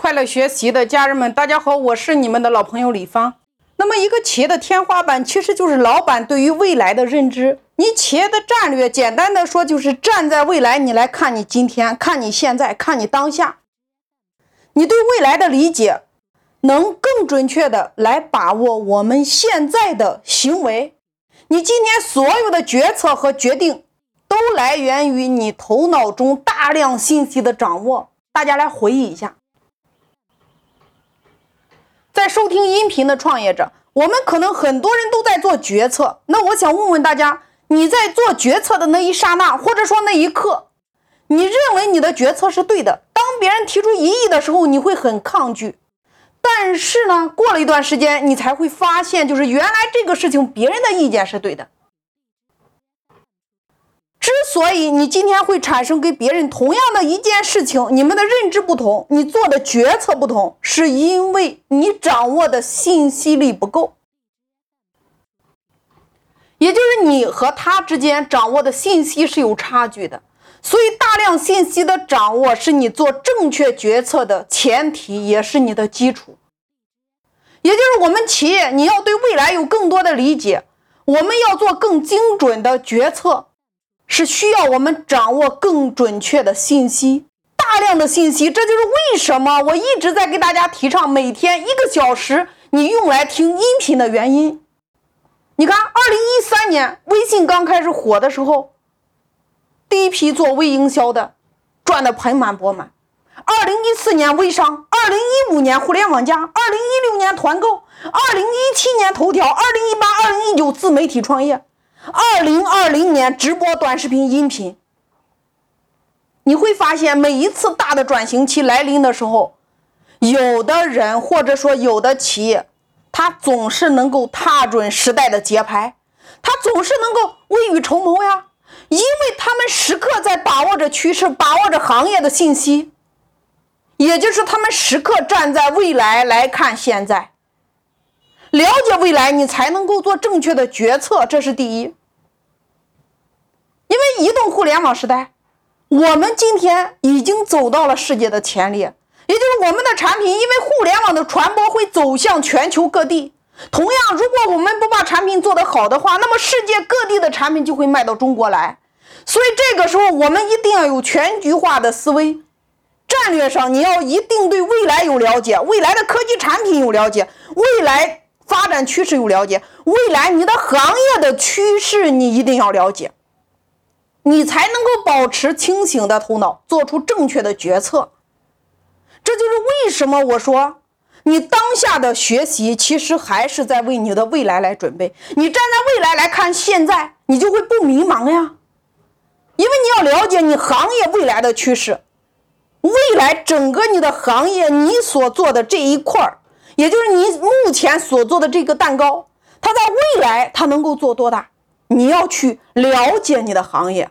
快乐学习的家人们，大家好，我是你们的老朋友李芳。那么，一个企业的天花板其实就是老板对于未来的认知。你企业的战略，简单的说就是站在未来，你来看你今天，看你现在，看你当下。你对未来的理解，能更准确的来把握我们现在的行为。你今天所有的决策和决定，都来源于你头脑中大量信息的掌握。大家来回忆一下。收听音频的创业者，我们可能很多人都在做决策。那我想问问大家，你在做决策的那一刹那，或者说那一刻，你认为你的决策是对的？当别人提出异议的时候，你会很抗拒。但是呢，过了一段时间，你才会发现，就是原来这个事情别人的意见是对的。所以你今天会产生跟别人同样的一件事情，你们的认知不同，你做的决策不同，是因为你掌握的信息力不够，也就是你和他之间掌握的信息是有差距的。所以，大量信息的掌握是你做正确决策的前提，也是你的基础。也就是我们企业，你要对未来有更多的理解，我们要做更精准的决策。是需要我们掌握更准确的信息，大量的信息，这就是为什么我一直在给大家提倡每天一个小时你用来听音频的原因。你看，二零一三年微信刚开始火的时候，第一批做微营销的赚得盆满钵满。二零一四年微商，二零一五年互联网加，二零一六年团购，二零一七年头条，二零一八、二零一九自媒体创业。二零二零年直播短视频音频，你会发现每一次大的转型期来临的时候，有的人或者说有的企业，他总是能够踏准时代的节拍，他总是能够未雨绸缪呀，因为他们时刻在把握着趋势，把握着行业的信息，也就是他们时刻站在未来来看现在。了解未来，你才能够做正确的决策，这是第一。因为移动互联网时代，我们今天已经走到了世界的前列，也就是我们的产品，因为互联网的传播会走向全球各地。同样，如果我们不把产品做得好的话，那么世界各地的产品就会卖到中国来。所以这个时候，我们一定要有全局化的思维，战略上你要一定对未来有了解，未来的科技产品有了解，未来。发展趋势有了解，未来你的行业的趋势你一定要了解，你才能够保持清醒的头脑，做出正确的决策。这就是为什么我说，你当下的学习其实还是在为你的未来来准备。你站在未来来看现在，你就会不迷茫呀，因为你要了解你行业未来的趋势，未来整个你的行业你所做的这一块儿。也就是你目前所做的这个蛋糕，它在未来它能够做多大？你要去了解你的行业。